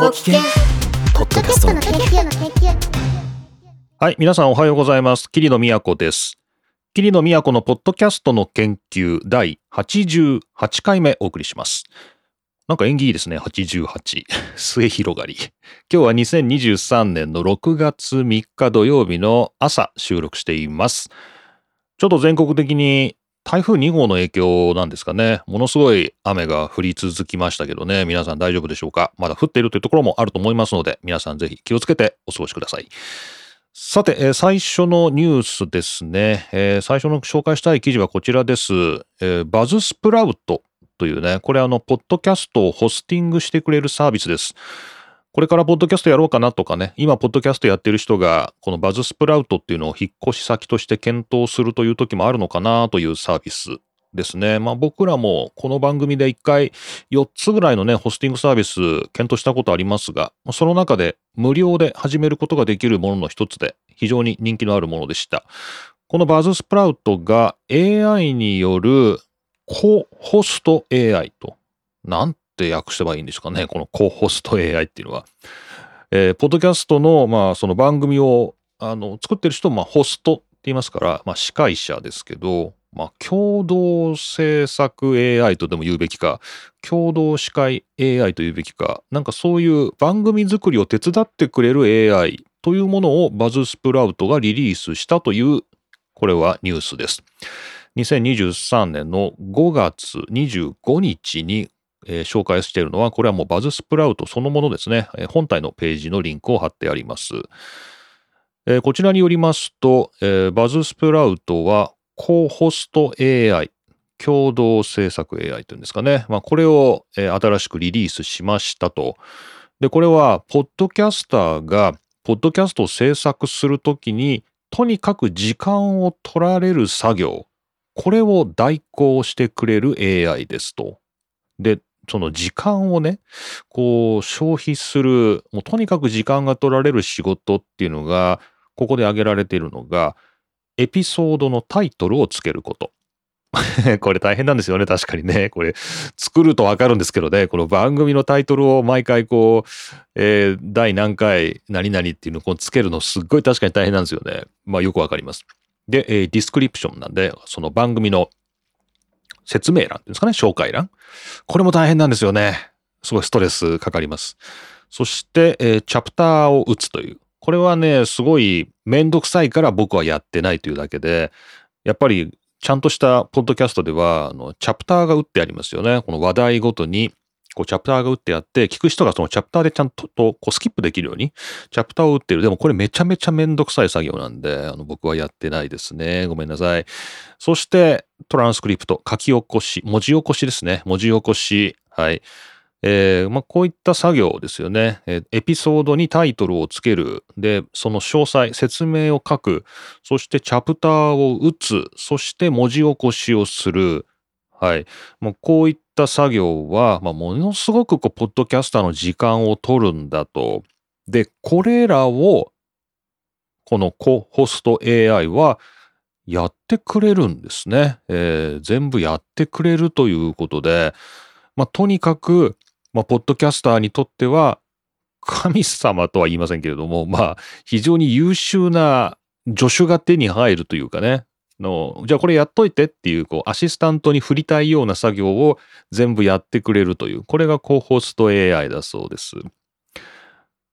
ご機嫌ポッドキャストの研究の研究はい、皆さんおはようございます。桐野都です。桐野都のポッドキャストの研究第88回目お送りします。なんか縁起いいですね、88。末広がり。今日は2023年の6月3日土曜日の朝収録しています。ちょっと全国的に台風2号の影響なんですかね。ものすごい雨が降り続きましたけどね。皆さん大丈夫でしょうかまだ降っているというところもあると思いますので、皆さんぜひ気をつけてお過ごしください。さて、えー最初のニュースですね、えー最初の紹介したい記事はこちらです。えーバズスプラウトというね、これあの、ポッドキャストをホスティングしてくれるサービスです。これからポッドキャストやろうかなとかね、今ポッドキャストやってる人が、このバズスプラウトっていうのを引っ越し先として検討するという時もあるのかなというサービスですね。まあ僕らもこの番組で一回4つぐらいのね、ホスティングサービス検討したことありますが、その中で無料で始めることができるものの一つで非常に人気のあるものでした。このバズスプラウトが AI によるコホスト AI と、なんて訳せばいいんですかね、このコホスト AI っていうのは。えーポッドキャストの、まあ、その番組を、あの、作ってる人を、まあ、ホストって言いますから、まあ、司会者ですけど、まあ、共同制作 AI とでも言うべきか、共同司会 AI と言うべきか、なんかそういう番組作りを手伝ってくれる AI というものをバズスプラウトがリリースしたという、これはニュースです。2023年の5月25日に、えー紹介しているのは、これはもうバズスプラウトそのものですね。えー本体のページのリンクを貼ってあります。えーこちらによりますと、えーバズスプラウトは、コホスト AI、共同制作 AI というんですかね。まあ、これを、えー新しくリリースしましたと。で、これは、ポッドキャスターが、ポッドキャストを制作するときに、とにかく時間を取られる作業、これを代行してくれる AI ですと。で、その時間をね、こう消費する、もうとにかく時間が取られる仕事っていうのが、ここで挙げられているのが、エピソードのタイトルをつけること。これ大変なんですよね、確かにね。これ、作るとわかるんですけどね、この番組のタイトルを毎回こう、えー第何回何々っていうのをこうつけるのすっごい確かに大変なんですよね。まあよくわかります。で、えーディスクリプションなんで、その番組の説明欄っていうんですかね、紹介欄。これも大変なんですよね。すごいストレスかかります。そして、えーチャプターを打つという。これはね、すごいめんどくさいから僕はやってないというだけで、やっぱりちゃんとしたポッドキャストでは、あの、チャプターが打ってありますよね。この話題ごとに、こう、チャプターが打ってあって、聞く人がそのチャプターでちゃんと、とこう、スキップできるように、チャプターを打ってる。でもこれめちゃめちゃめんどくさい作業なんで、あの、僕はやってないですね。ごめんなさい。そして、トランスクリプト、書き起こし、文字起こしですね。文字起こし。はい。えーまあ、こういった作業ですよね、えーエピソードにタイトルをつける。で、その詳細、説明を書く。そしてチャプターを打つ。そして文字起こしをする。はい。もうこういった作業は、まあ、ものすごくこう、ポッドキャスターの時間を取るんだと。で、これらを、このコホスト AI はやってくれるんですね。えー全部やってくれるということで、まあ、とにかく、まあ、ポッドキャスターにとっては、神様とは言いませんけれども、まあ、非常に優秀な助手が手に入るというかね、の、じゃあこれやっといてっていう、こう、アシスタントに振りたいような作業を全部やってくれるという、これがコホスト AI だそうです。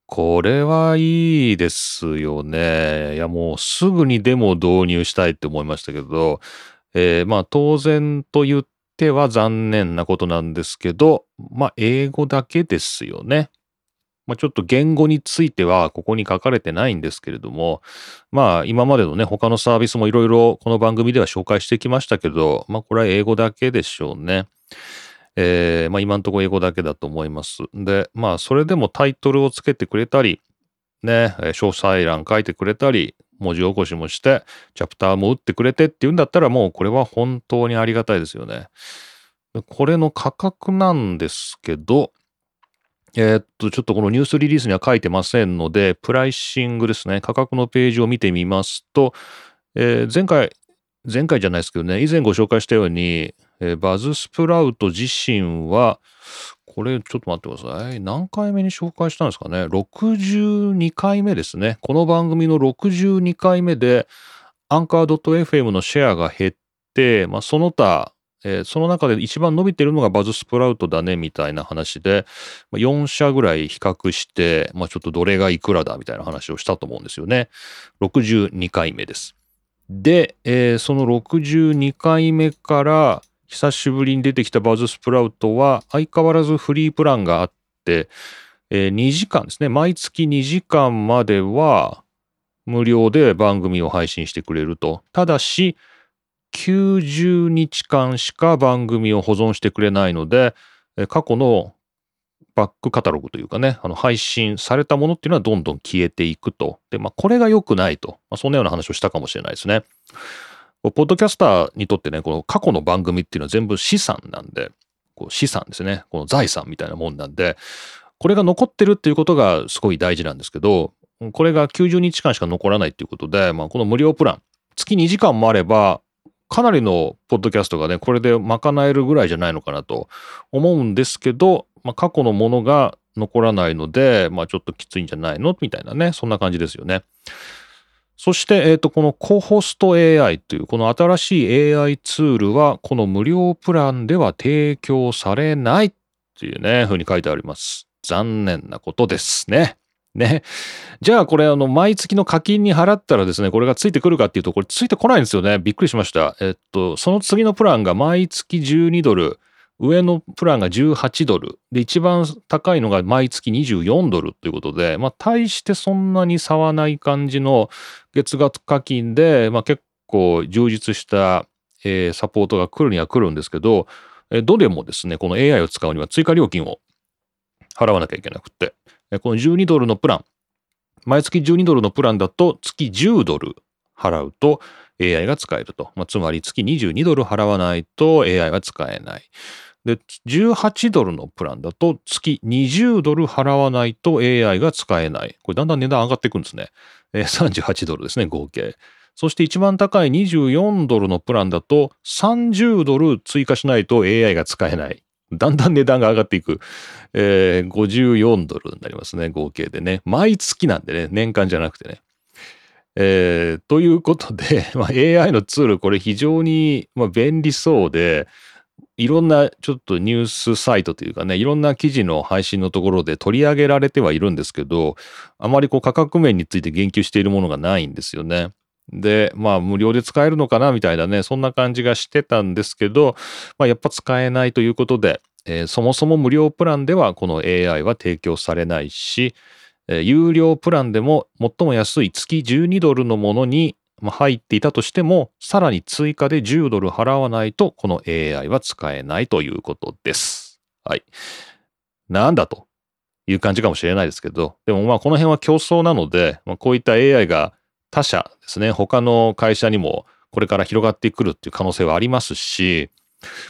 これはいいですよね。いや、もうすぐにでも導入したいって思いましたけど、えーまあ当然と言っては残念なことなんですけど、まあ英語だけですよね。まあちょっと言語についてはここに書かれてないんですけれども、まあ今までのね、他のサービスもいろいろこの番組では紹介してきましたけど、まあこれは英語だけでしょうね。えーまあ今のところ英語だけだと思います。で、まあそれでもタイトルをつけてくれたり、ね、詳細欄書いてくれたり、文字起こしもして、チャプターも打ってくれてっていうんだったらもうこれは本当にありがたいですよね。これの価格なんですけど、えーっと、ちょっとこのニュースリリースには書いてませんので、プライシングですね、価格のページを見てみますと、えー前回、前回じゃないですけどね、以前ご紹介したように、えーバズスプラウト自身は、これちょっと待ってください。何回目に紹介したんですかね？62回目ですね。この番組の62回目で、アンカー .fm のシェアが減って、まあ、その他、えー、その中で一番伸びてるのがバズスプラウトだねみたいな話で、まあ、4社ぐらい比較して、まあ、ちょっとどれがいくらだみたいな話をしたと思うんですよね。62回目です。で、えー、その62回目から久しぶりに出てきたバズスプラウトは相変わらずフリープランがあって、えー、2時間ですね。毎月2時間までは無料で番組を配信してくれると。ただし、90日間しか番組を保存してくれないので、過去のバックカタログというかね、あの配信されたものっていうのはどんどん消えていくと。で、まあ、これが良くないと。まあ、そんなような話をしたかもしれないですね。ポッドキャスターにとってね、この過去の番組っていうのは全部資産なんで、こう資産ですね。この財産みたいなもんなんで、これが残ってるっていうことがすごい大事なんですけど、これが90日間しか残らないっていうことで、まあ、この無料プラン、月2時間もあれば、かなりのポッドキャストがね、これで賄えるぐらいじゃないのかなと思うんですけど、まあ、過去のものが残らないので、まあ、ちょっときついんじゃないのみたいなね、そんな感じですよね。そして、えっ、ー、と、このコホスト AI という、この新しい AI ツールは、この無料プランでは提供されないっていうね、ふうに書いてあります。残念なことですね。ね。じゃあこれあの毎月の課金に払ったらですね、これがついてくるかっていうと、これついてこないんですよね。びっくりしました。えっと、その次のプランが毎月12ドル、上のプランが18ドル。で、一番高いのが毎月24ドルということで、まあ、大してそんなに差はない感じの月額課金で、まあ、結構充実した、えー、サポートが来るには来るんですけど、えどれもですね、この AI を使うには追加料金を払わなきゃいけなくて、この12ドルのプラン、毎月12ドルのプランだと月10ドル払うと AI が使えると。まあ、つまり月22ドル払わないと AI は使えない。で、18ドルのプランだと月20ドル払わないと AI が使えない。これだんだん値段上がっていくんですね。え38ドルですね、合計。そして一番高い24ドルのプランだと30ドル追加しないと AI が使えない。だんだん値段が上がっていく。えー、54ドルになりますね、合計でね。毎月なんでね、年間じゃなくてね。えー、ということで、まあ、AI のツール、これ非常に、まあ、便利そうで、いろんなちょっとニュースサイトというかね、いろんな記事の配信のところで取り上げられてはいるんですけど、あまりこう価格面について言及しているものがないんですよね。で、まあ無料で使えるのかなみたいなね、そんな感じがしてたんですけど、まあやっぱ使えないということで、えー、そもそも無料プランではこの AI は提供されないし、えー、有料プランでも最も安い月12ドルのものに入っていたとしても、さらに追加で10ドル払わないと、この AI は使えないということです。はい。なんだという感じかもしれないですけど、でもまあこの辺は競争なので、まあ、こういった AI が他社ですね、他の会社にもこれから広がってくるっていう可能性はありますし、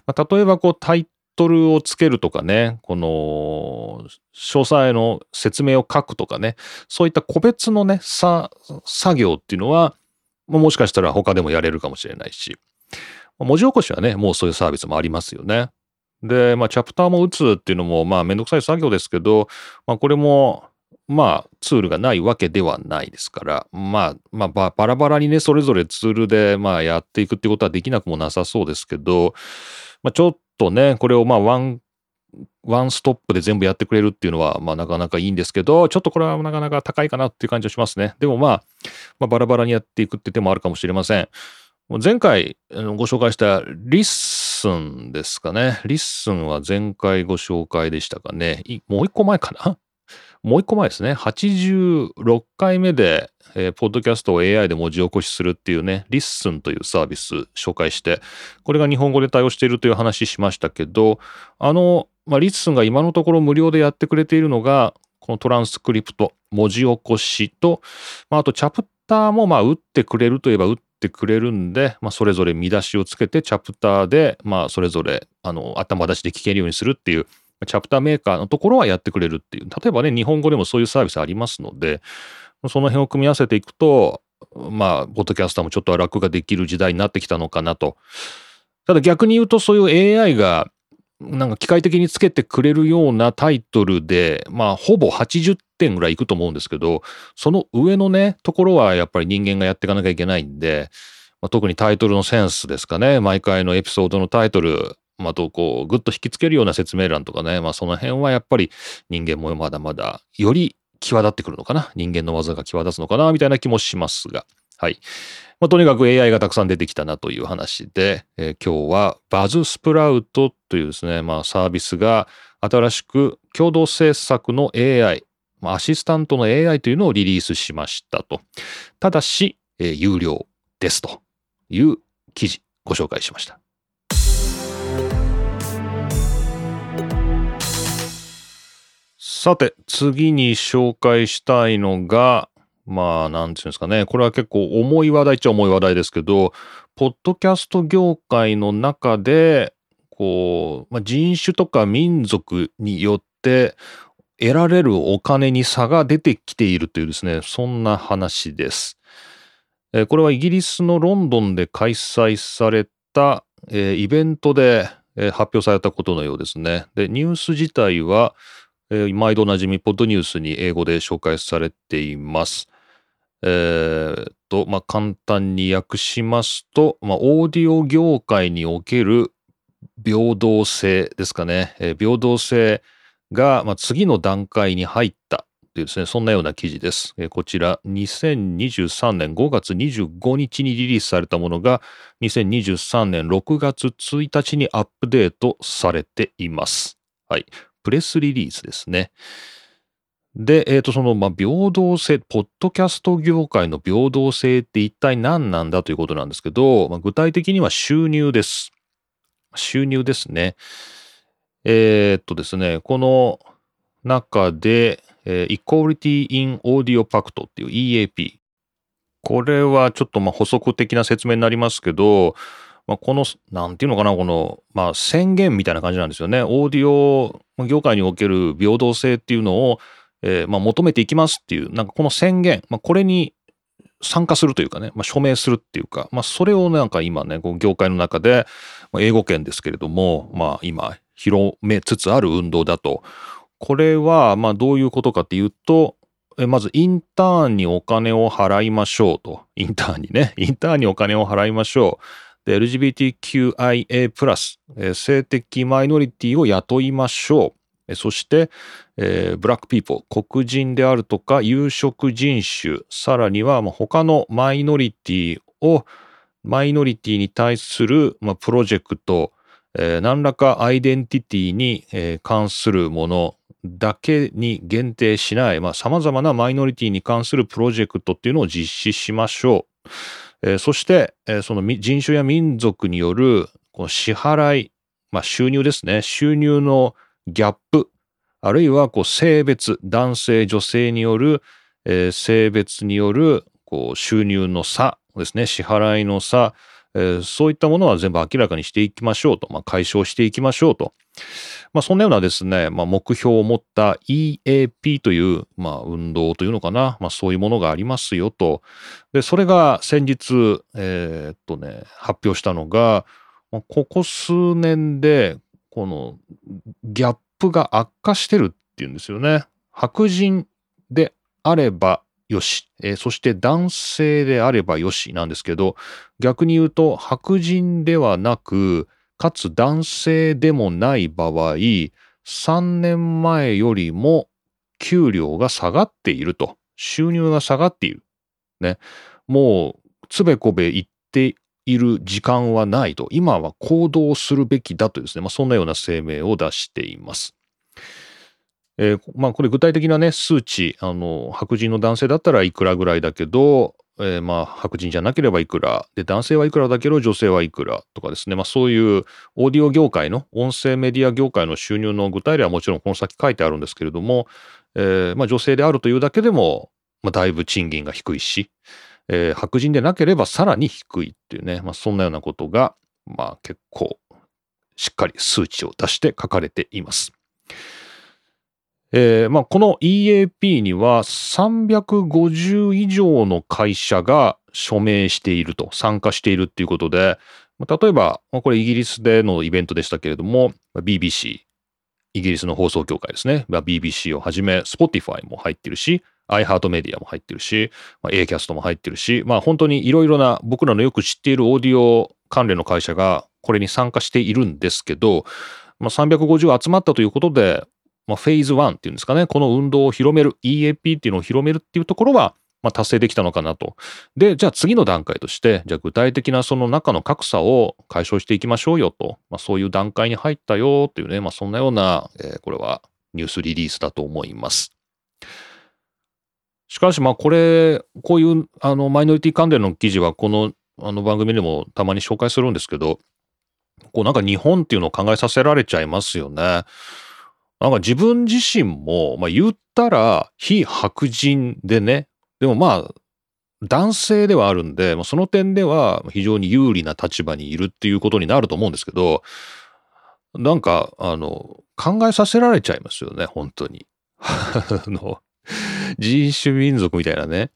まあ、例えばこうタイトルをつけるとかね、この詳細の説明を書くとかね、そういった個別のね、作業っていうのは、もしかしたら他でもやれるかもしれないし、文字起こしはね、もうそういうサービスもありますよね。で、まあ、チャプターも打つっていうのも、まあ、めんどくさい作業ですけど、まあ、これも、まあ、ツールがないわけではないですから、まあ、まあ、バラバラにね、それぞれツールで、まあ、やっていくってことはできなくもなさそうですけど、まあ、ちょっとね、これを、まあ、ワン、ワンストップで全部やってくれるっていうのは、まあ、なかなかいいんですけど、ちょっとこれはなかなか高いかなっていう感じはしますね。でもまあ、まあ、バラバラにやっていくって手もあるかもしれません。前回ご紹介したリッスンですかね。リッスンは前回ご紹介でしたかね。もう一個前かな？もう一個前ですね。86回目で、えー、ポッドキャストを AI で文字起こしするっていうね、リッスンというサービス紹介して、これが日本語で対応しているという話しましたけど、あの、まあ、リッスンが今のところ無料でやってくれているのが、このトランスクリプト、文字起こしと、まあ、あとチャプターもまあ打ってくれるといえば打ってくれるんで、まあ、それぞれ見出しをつけてチャプターで、まあ、それぞれあの頭出しで聞けるようにするっていうチャプターメーカーのところはやってくれるっていう。例えばね、日本語でもそういうサービスありますので、その辺を組み合わせていくと、まあ、ポッドキャスターもちょっと楽ができる時代になってきたのかなと。ただ逆に言うと、そういう AI がなんか機械的につけてくれるようなタイトルで、まあ、ほぼ80点ぐらいいくと思うんですけど、その上のね、ところはやっぱり人間がやっていかなきゃいけないんで、まあ、特にタイトルのセンスですかね。毎回のエピソードのタイトル、まあ、とこう、ぐっと引きつけるような説明欄とかね、まあ、その辺はやっぱり人間もまだまだ、より際立ってくるのかな。人間の技が際立つのかな、みたいな気もしますが。はい。まあ、とにかく AI がたくさん出てきたなという話で、えー、今日はバズスプラウトというですね、まあ、サービスが新しく共同制作の AI、まあ、アシスタントの AI というのをリリースしましたと。ただし、えー、有料ですという記事ご紹介しました。さて、次に紹介したいのが、まあ、なんていうんですかね。これは結構重い話題っちゃ重い話題ですけど、ポッドキャスト業界の中で、こう、まあ、人種とか民族によって得られるお金に差が出てきているというですね、そんな話です。えー、これはイギリスのロンドンで開催された、えー、イベントで、えー、発表されたことのようですね。で、ニュース自体は、えー、毎度おなじみポッドニュースに英語で紹介されています。えー、と、まあ、簡単に訳しますと、まあ、オーディオ業界における平等性ですかね。えー、平等性が、まあ、次の段階に入ったというですね、そんなような記事です。えー、こちら、2023年5月25日にリリースされたものが、2023年6月1日にアップデートされています。はい。プレスリリースですね。で、えっ、ー、と、その、まあ、平等性、ポッドキャスト業界の平等性って一体何なんだということなんですけど、まあ、具体的には収入です。収入ですね。えっ、とですね、この中で、えー、Equality in Audio Pact っていう EAP。これはちょっとまあ補足的な説明になりますけど、まあ、この、なんていうのかな、この、まあ、宣言みたいな感じなんですよね。オーディオ業界における平等性っていうのを、えー、まあ、求めていきますっていう、なんかこの宣言、まあ、これに参加するというかね、まあ、署名するっていうか、まあ、それをなんか今ね、こう業界の中で、まあ、英語圏ですけれども、まあ、今、広めつつある運動だと。これは、まあ、どういうことかっていうと、まず、インターンにお金を払いましょうと。インターンにね、インターンにお金を払いましょう。で、LGBTQIA+、性的マイノリティを雇いましょう。そして、えー、ブラックピーポー、黒人であるとか有色人種、さらにはま他のマイノリティを、マイノリティに対する、まあ、プロジェクト、えー、何らかアイデンティティに、えー、関するものだけに限定しない、まあ、様々なマイノリティに関するプロジェクトっていうのを実施しましょう。えー、そして、えー、その人種や民族によるこの支払い、まあ、収入ですね。収入のギャップ、あるいはこう性別、男性、女性による、えー、性別によるこう収入の差ですね、支払いの差、えー、そういったものは全部明らかにしていきましょうと、まあ、解消していきましょうと。まあ、そんなようなですね、まあ、目標を持った EAP という、まあ、運動というのかな、まあ、そういうものがありますよと。で、それが先日、えー、っとね、発表したのが、まここ数年でこのギャップが悪化してるっていうんですよね。白人であればよし、えー、そして男性であればよしなんですけど、逆に言うと白人ではなく、かつ男性でもない場合、3年前よりも給料が下がっていると。収入が下がっている。ね。もう、つべこべ言っている時間はないと、今は行動するべきだとですね、まあ、そんなような声明を出しています。えー、まあこれ具体的なね、数値、あの、白人の男性だったらいくらぐらいだけど、えー、まあ白人じゃなければいくら、で、男性はいくらだけど女性はいくらとかですね、まあそういうオーディオ業界の、音声メディア業界の収入の具体例はもちろんこの先書いてあるんですけれども、えー、まあ女性であるというだけでも、まあだいぶ賃金が低いし、えー、白人でなければさらに低いっていうね、まあ、そんなようなことが、まあ結構しっかり数値を出して書かれています。えー、まあこの EAP には350以上の会社が署名していると、参加しているっていうことで、例えば、これイギリスでのイベントでしたけれども、BBC、イギリスの放送協会ですね。BBC をはじめ、Spotify も入ってるし、iHeartMedia も入ってるし、まあ、Acast も入ってるし、まあ本当にいろいろな僕らのよく知っているオーディオ関連の会社がこれに参加しているんですけど、まあ、350集まったということで、まあ、フェーズ1っていうんですかね、この運動を広める、EAP っていうのを広めるっていうところは、まあ、達成できたのかなと。で、じゃあ次の段階として、じゃあ具体的なその中の格差を解消していきましょうよと、まあ、そういう段階に入ったよっていうね、まあ、そんなような、えー、これはニュースリリースだと思います。しかし、まあ、これ、こういう、あの、マイノリティ関連の記事は、この、あの番組でもたまに紹介するんですけど、こうなんか日本っていうのを考えさせられちゃいますよね。なんか自分自身も、まあ言ったら非白人でね、でもまあ男性ではあるんで、その点では非常に有利な立場にいるっていうことになると思うんですけど、なんか、あの、考えさせられちゃいますよね、本当に。あの、人種民族みたいなね。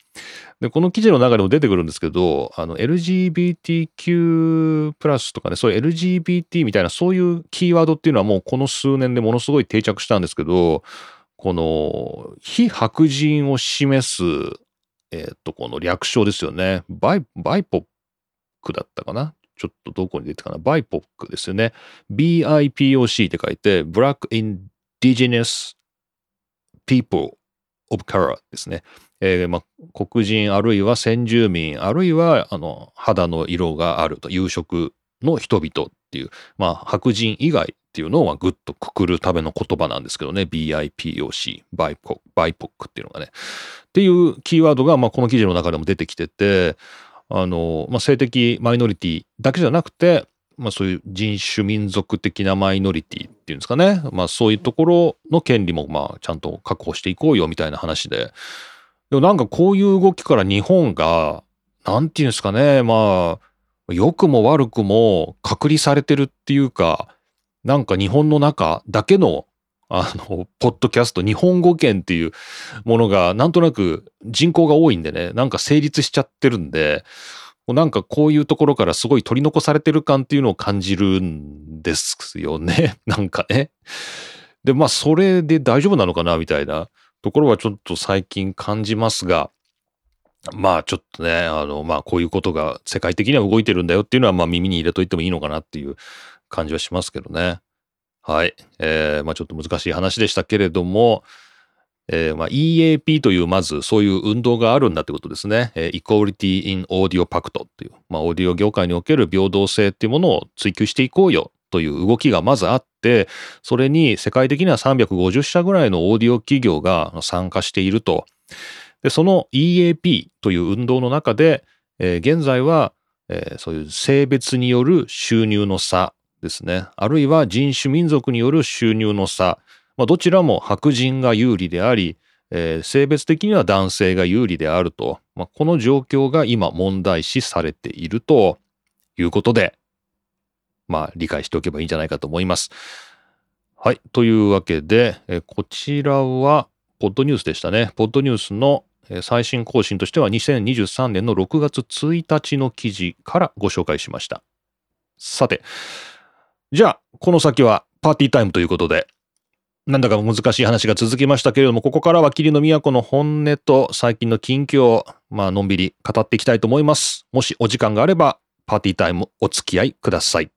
で、この記事の中でも出てくるんですけど、あの、LGBTQ+, プラスとかね、そういう LGBT みたいな、そういうキーワードっていうのはもうこの数年でものすごい定着したんですけど、この、非白人を示す、えっ、と、この略称ですよね。バイ、 BIPOC だったかな？ちょっとどこに出てたかな？ BIPOC ですよね。BIPOC って書いて、Black Indigenous People of Color ですね。えー、まあ、黒人あるいは先住民あるいはあの肌の色があると有色の人々っていう、まあ、白人以外っていうのをぐっとくくるための言葉なんですけどね BIPOC バイポバイポックっていうのがねっていうキーワードが、まあ、この記事の中でも出てきててあの、まあ、性的マイノリティだけじゃなくてまあそういう人種民族的なマイノリティっていうんですかね。まあそういうところの権利もまあちゃんと確保していこうよみたいな話で。でもなんかこういう動きから日本が、なんていうんですかね。まあ、良くも悪くも隔離されてるっていうか、なんか日本の中だけのあの、ポッドキャスト、日本語圏っていうものが、なんとなく人口が多いんでね、なんか成立しちゃってるんで、なんかこういうところからすごい取り残されてる感っていうのを感じるんですよね。なんかね。で、まあそれで大丈夫なのかなみたいなところはちょっと最近感じますが、まあちょっとね、あの、まあこういうことが世界的には動いてるんだよっていうのはまあ耳に入れといてもいいのかなっていう感じはしますけどね。はい。えー、まあちょっと難しい話でしたけれども、えー、まあ、EAP というまずそういう運動があるんだってことですね。えー、Equality in Audio Pact という、まあ、オーディオ業界における平等性っていうものを追求していこうよという動きがまずあって、それに世界的には350社ぐらいのオーディオ企業が参加していると。で、その EAP という運動の中で、えー、現在は、えー、そういう性別による収入の差ですね。あるいは人種民族による収入の差。まあ、どちらも白人が有利であり、えー、性別的には男性が有利であると、まあ、この状況が今問題視されているということで、まあ、理解しておけばいいんじゃないかと思います。はい。というわけで、え、こちらは、ポッドニュースでしたね。ポッドニュースの最新更新としては2023年の6月1日の記事からご紹介しました。さて、じゃあ、この先はパーティータイムということで、なんだか難しい話が続きましたけれども、ここからは霧の都の本音と最近の近況を、まあ、のんびり語っていきたいと思います。もしお時間があれば、パーティータイムお付き合いください。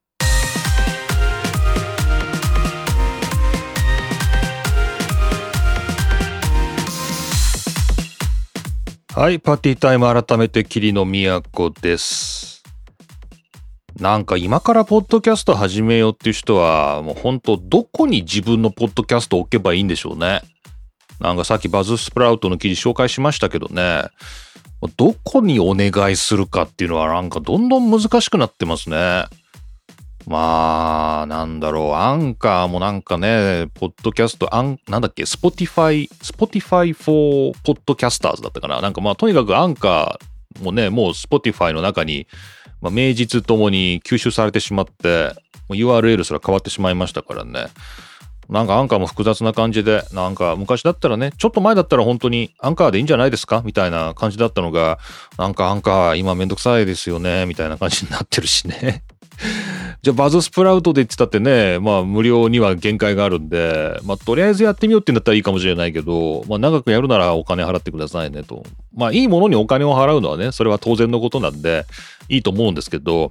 はい、パーティータイム改めて霧の都です。なんか今からポッドキャスト始めようっていう人は、もう本当どこに自分のポッドキャスト置けばいいんでしょうね。なんかさっきバズスプラウトの記事紹介しましたけどね、どこにお願いするかっていうのはなんかどんどん難しくなってますね。まあ、なんだろう、アンカーもなんかね、ポッドキャスト、アン、なんだっけ、 Spotify、Spotify for Podcasters だったかな。なんかまあ、とにかくアンカーもね、もう Spotify の中にまあ、名実ともに吸収されてしまって、URL すら変わってしまいましたからね。なんかアンカーも複雑な感じで、なんか昔だったらね、ちょっと前だったら本当にアンカーでいいんじゃないですか？みたいな感じだったのが、なんかアンカー今めんどくさいですよねみたいな感じになってるしね。じゃあバズスプラウトで言ってたってね、まあ無料には限界があるんで、まあとりあえずやってみようって言うんだったらいいかもしれないけど、まあ長くやるならお金払ってくださいねと。まあいいものにお金を払うのはね、それは当然のことなんで、いいと思うんですけど、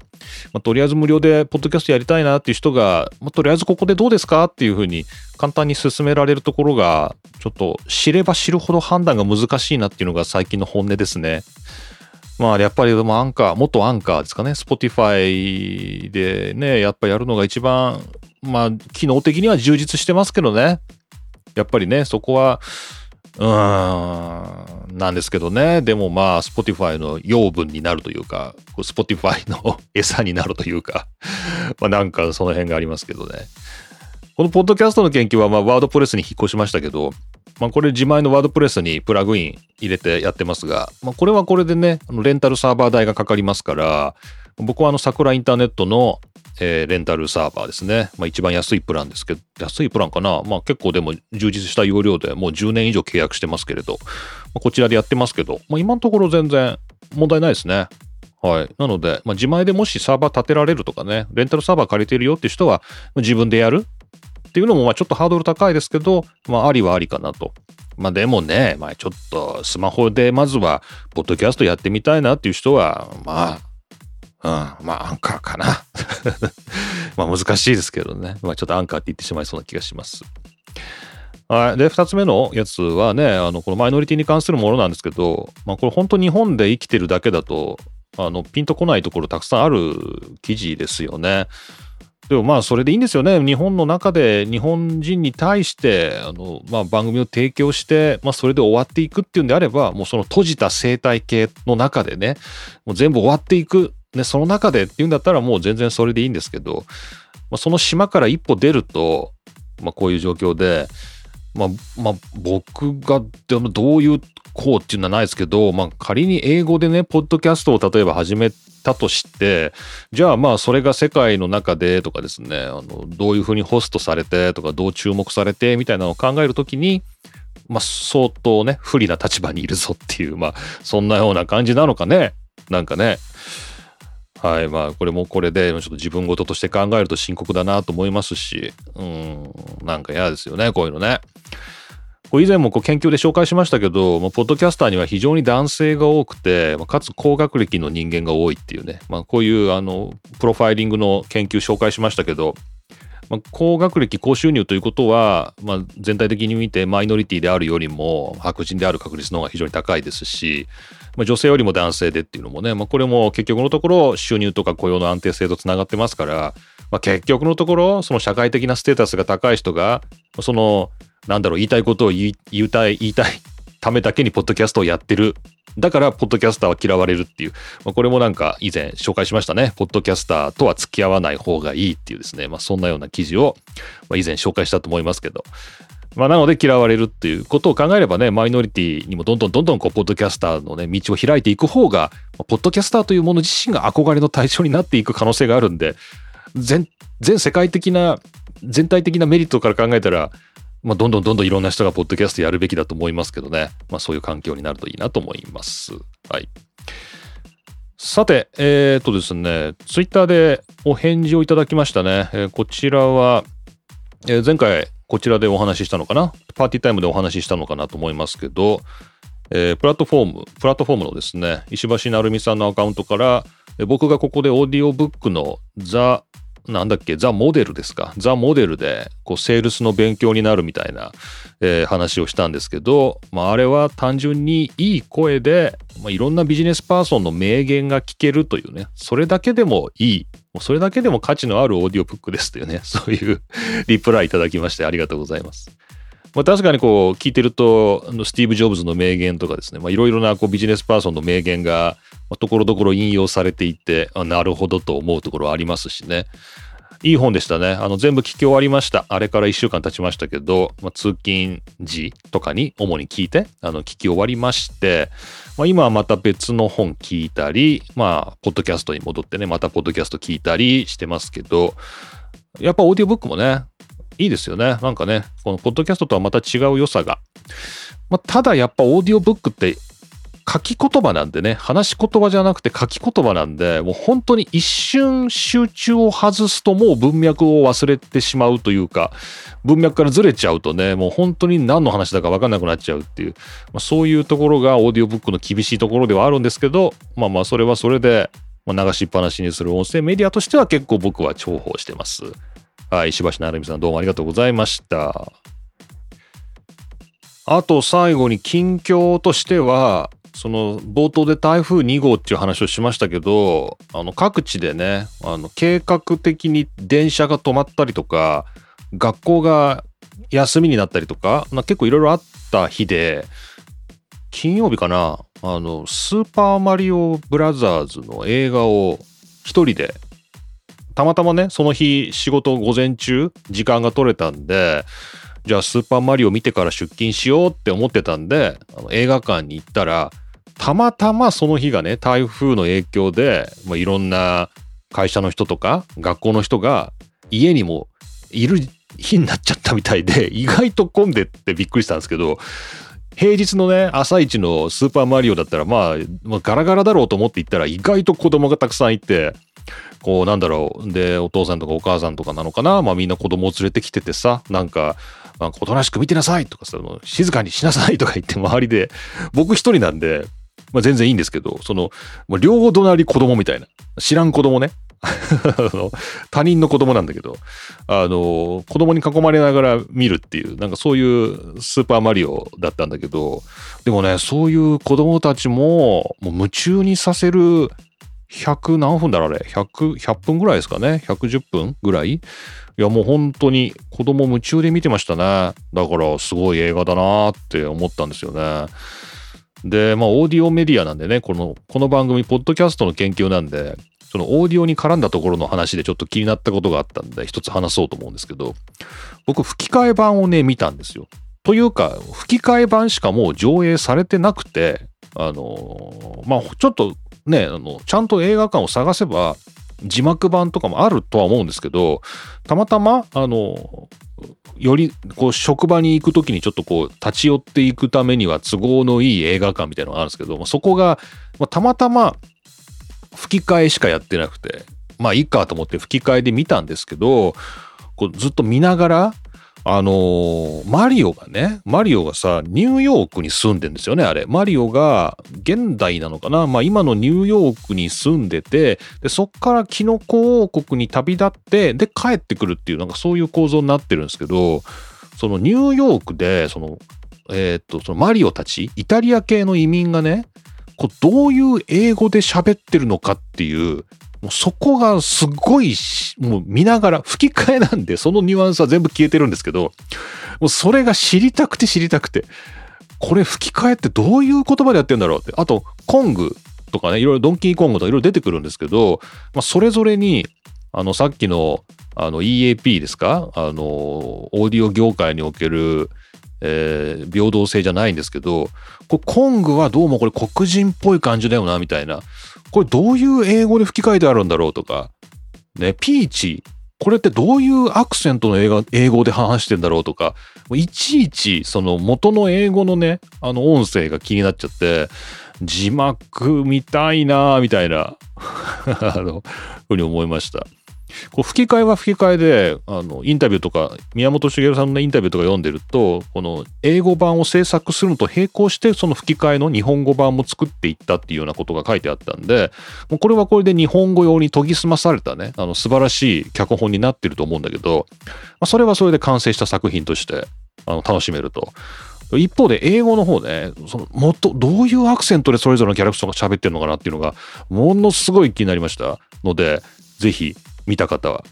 まあ、とりあえず無料でポッドキャストやりたいなっていう人が、まあ、とりあえずここでどうですかっていうふうに簡単に進められるところが、ちょっと知れば知るほど判断が難しいなっていうのが最近の本音ですね。まあ、やっぱり、でもアンカー、元アンカーですかね、Spotify でね、やっぱやるのが一番、まあ、機能的には充実してますけどね。やっぱりね、そこは、うーん、なんですけどね。でもまあ、Spotify の養分になるというか、Spotify の 餌になるというか、まあなんかその辺がありますけどね。このポッドキャストの研究は、まあ、ワードプレスに引っ越しましたけど、まあ、これ自前のワードプレスにプラグイン入れてやってますが、まあ、これはこれでね、レンタルサーバー代がかかりますから、僕はあの桜インターネットの、えー、レンタルサーバーですね。まあ、一番安いプランですけど、安いプランかな？まあ結構でも充実した容量でもう10年以上契約してますけれど、まあ、こちらでやってますけど、まあ、今のところ全然問題ないですね。はい。なので、まあ、自前でもしサーバー立てられるとかね、レンタルサーバー借りてるよって人は、自分でやるっていうのも、まあちょっとハードル高いですけど、まあありはありかなと。まあでもね、まあちょっとスマホでまずは、ポッドキャストやってみたいなっていう人は、まあ、うん、まあアンカーかな。まあ難しいですけどね。まあちょっとアンカーって言ってしまいそうな気がします。はい。で、二つ目のやつはね、あの、このマイノリティに関するものなんですけど、まあこれ本当日本で生きてるだけだと、あの、ピンとこないところたくさんある記事ですよね。でもまあそれでいいんですよね。日本の中で日本人に対してあの、まあ、番組を提供して、まあ、それで終わっていくっていうんであればもうその閉じた生態系の中でねもう全部終わっていく、ね、その中でっていうんだったらもう全然それでいいんですけど、まあ、その島から一歩出ると、まあ、こういう状況で、まあまあ、僕がどういうこうっていうのはないですけど、まあ、仮に英語でねポッドキャストを例えば始めたとして、じゃあまあそれが世界の中でとかですね、あのどういうふうにホストされてとかどう注目されてみたいなのを考えるときに、まあ相当ね、不利な立場にいるぞっていう、まあそんなような感じなのかね。なんかね。はい。まあこれもこれでちょっと自分事として考えると深刻だなと思いますし、うん、なんか嫌ですよね、こういうのね。以前もこう研究で紹介しましたけど、まあ、ポッドキャスターには非常に男性が多くて、まあ、かつ高学歴の人間が多いっていうね、まあ、こういうあのプロファイリングの研究紹介しましたけど、まあ、高学歴高収入ということは、まあ、全体的に見てマイノリティであるよりも白人である確率の方が非常に高いですし、まあ、女性よりも男性でっていうのもね、まあ、これも結局のところ収入とか雇用の安定性とつながってますから、まあ、結局のところその社会的なステータスが高い人がそのなんだろう、言いたいことを言いたい、言いたいためだけにポッドキャストをやってる。だから、ポッドキャスターは嫌われるっていう。まあ、これもなんか以前紹介しましたね。ポッドキャスターとは付き合わない方がいいっていうですね。まあ、そんなような記事を、まあ、以前紹介したと思いますけど。まあ、なので嫌われるっていうことを考えればね、マイノリティにもどんどんどんどんこう、ポッドキャスターのね、道を開いていく方が、ポッドキャスターというもの自身が憧れの対象になっていく可能性があるんで、全、全世界的な、全体的なメリットから考えたら、まあ、どんどんどんどんいろんな人がポッドキャストやるべきだと思いますけどね。まあ、そういう環境になるといいなと思います。はい。さて、えー、っとですね、ツイッターでお返事をいただきましたね。えー、こちらは、えー、前回こちらでお話ししたのかな？パーティータイムでお話ししたのかなと思いますけど、えー、プラットフォーム、プラットフォームのですね、石橋成美さんのアカウントから、僕がここでオーディオブックのザ・なんだっけ、ザ・モデルですか？ザ・モデルで、こう、セールスの勉強になるみたいな、えー、話をしたんですけど、まあ、あれは単純にいい声で、まあ、いろんなビジネスパーソンの名言が聞けるというね、それだけでもいい、もうそれだけでも価値のあるオーディオブックですというね、そういう リプライいただきましてありがとうございます。まあ、確かにこう聞いてると、スティーブ・ジョブズの名言とかですね、いろいろなこうビジネスパーソンの名言が、ところどころ引用されていて、なるほどと思うところありますしね。いい本でしたね。あの、全部聞き終わりました。あれから1週間経ちましたけど、まあ、通勤時とかに主に聞いて、あの、聞き終わりまして、まあ、今はまた別の本聞いたり、まあ、ポッドキャストに戻ってね、またポッドキャスト聞いたりしてますけど、やっぱオーディオブックもね、いいですよね。なんかね、このポッドキャストとはまた違う良さが。まあ、ただやっぱオーディオブックって書き言葉なんでね、話し言葉じゃなくて書き言葉なんで、もう本当に一瞬集中を外すともう文脈を忘れてしまうというか、文脈からずれちゃうとね、もう本当に何の話だか分かんなくなっちゃうっていう、まあ、そういうところがオーディオブックの厳しいところではあるんですけど、まあまあそれはそれで、ま、流しっぱなしにする音声メディアとしては結構僕は重宝してます。はい、石橋成美さんどうもありがとうございました。あと最後に近況としては、その冒頭で台風2号っていう話をしましたけど、あの各地でね、あの計画的に電車が止まったりとか、学校が休みになったりとか、まあ、結構いろいろあった日で、金曜日かな、あの、スーパーマリオブラザーズの映画を一人で、たまたまね、その日仕事午前中、時間が取れたんで、じゃあスーパーマリオ見てから出勤しようって思ってたんで、映画館に行ったら、たまたまその日がね、台風の影響で、まあ、いろんな会社の人とか学校の人が家にもいる日になっちゃったみたいで、意外と混んでってびっくりしたんですけど、平日のね、朝一のスーパーマリオだったら、まあ、まあ、ガラガラだろうと思って行ったら、意外と子供がたくさんいて、こう、なんだろう。で、お父さんとかお母さんとかなのかなまあみんな子供を連れてきててさ、なんか、なんかおとなしく見てなさいとかさ、静かにしなさいとか言って周りで、僕一人なんで、まあ、全然いいんですけど、その、両隣子供みたいな。知らん子供ね。他人の子供なんだけど、あの、子供に囲まれながら見るっていう、なんかそういうスーパーマリオだったんだけど、でもね、そういう子供たちも、もう夢中にさせる100何分だろうあれ ?100、100分ぐらいですかね ?110 分ぐらい？いやもう本当に子供夢中で見てましたね。だからすごい映画だなって思ったんですよね。で、まあ、オーディオメディアなんでね、この、この番組、ポッドキャストの研究なんで、そのオーディオに絡んだところの話でちょっと気になったことがあったんで、一つ話そうと思うんですけど、僕、吹き替え版をね、見たんですよ。というか、吹き替え版しかもう上映されてなくて、あの、まあ、ちょっとね、あの、ちゃんと映画館を探せば、字幕版とかもあるとは思うんですけど、たまたま、あの、よりこう職場に行く時にちょっとこう立ち寄っていくためには都合のいい映画館みたいなのがあるんですけど、そこが、ま、たまたま吹き替えしかやってなくてまあいいかと思って吹き替えで見たんですけどこうずっと見ながらあのー、マリオがね、マリオがさ、ニューヨークに住んでんですよね、あれ。マリオが現代なのかな？まあ今のニューヨークに住んでて、でそっからキノコ王国に旅立って、で帰ってくるっていう、なんかそういう構造になってるんですけど、そのニューヨークで、その、えー、っと、そのマリオたち、イタリア系の移民がね、こうどういう英語で喋ってるのかっていうもうそこがすごいもう見ながら吹き替えなんでそのニュアンスは全部消えてるんですけどもうそれが知りたくて知りたくてこれ吹き替えってどういう言葉でやってんだろうって。あとコングとかねいろいろドンキーコングとかいろいろ出てくるんですけど、まあ、それぞれにあのさっきのあの EAP ですか？あのオーディオ業界におけるえー、平等性じゃないんですけどこコングはどうもこれ黒人っぽい感じだよなみたいな。これどういう英語で吹き替えてあるんだろうとか、ね、ピーチ、これってどういうアクセントの英語英語で話してんだろうとか、いちいちその元の英語のね、あの音声が気になっちゃって、字幕見たいなみたいな あの、ふうに思いました。こう吹き替えは吹き替えであのインタビューとか宮本茂さんのインタビューとか読んでるとこの英語版を制作するのと並行してその吹き替えの日本語版も作っていったっていうようなことが書いてあったんでもうこれはこれで日本語用に研ぎ澄まされたねあの素晴らしい脚本になってると思うんだけど、まあ、それはそれで完成した作品としてあの楽しめると。一方で英語の方ね、そのもっとどういうアクセントでそれぞれのキャラクターが喋ってるのかなっていうのがものすごい気になりましたので、ぜひ見た方は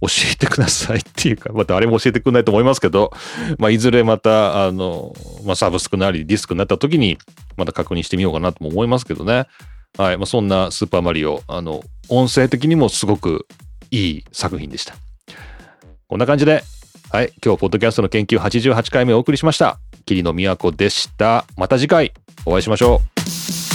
教えてくださいっていうか、まあ、誰も教えてくれないと思いますけど、まあ、いずれまた、あの、まあ、サブスクなりディスクになった時に、また確認してみようかなとも思いますけどね。はい。まあ、そんなスーパーマリオ、あの、音声的にもすごくいい作品でした。こんな感じで、はい。今日、ポッドキャストの研究88回目をお送りしました。桐野都でした。また次回お会いしましょう。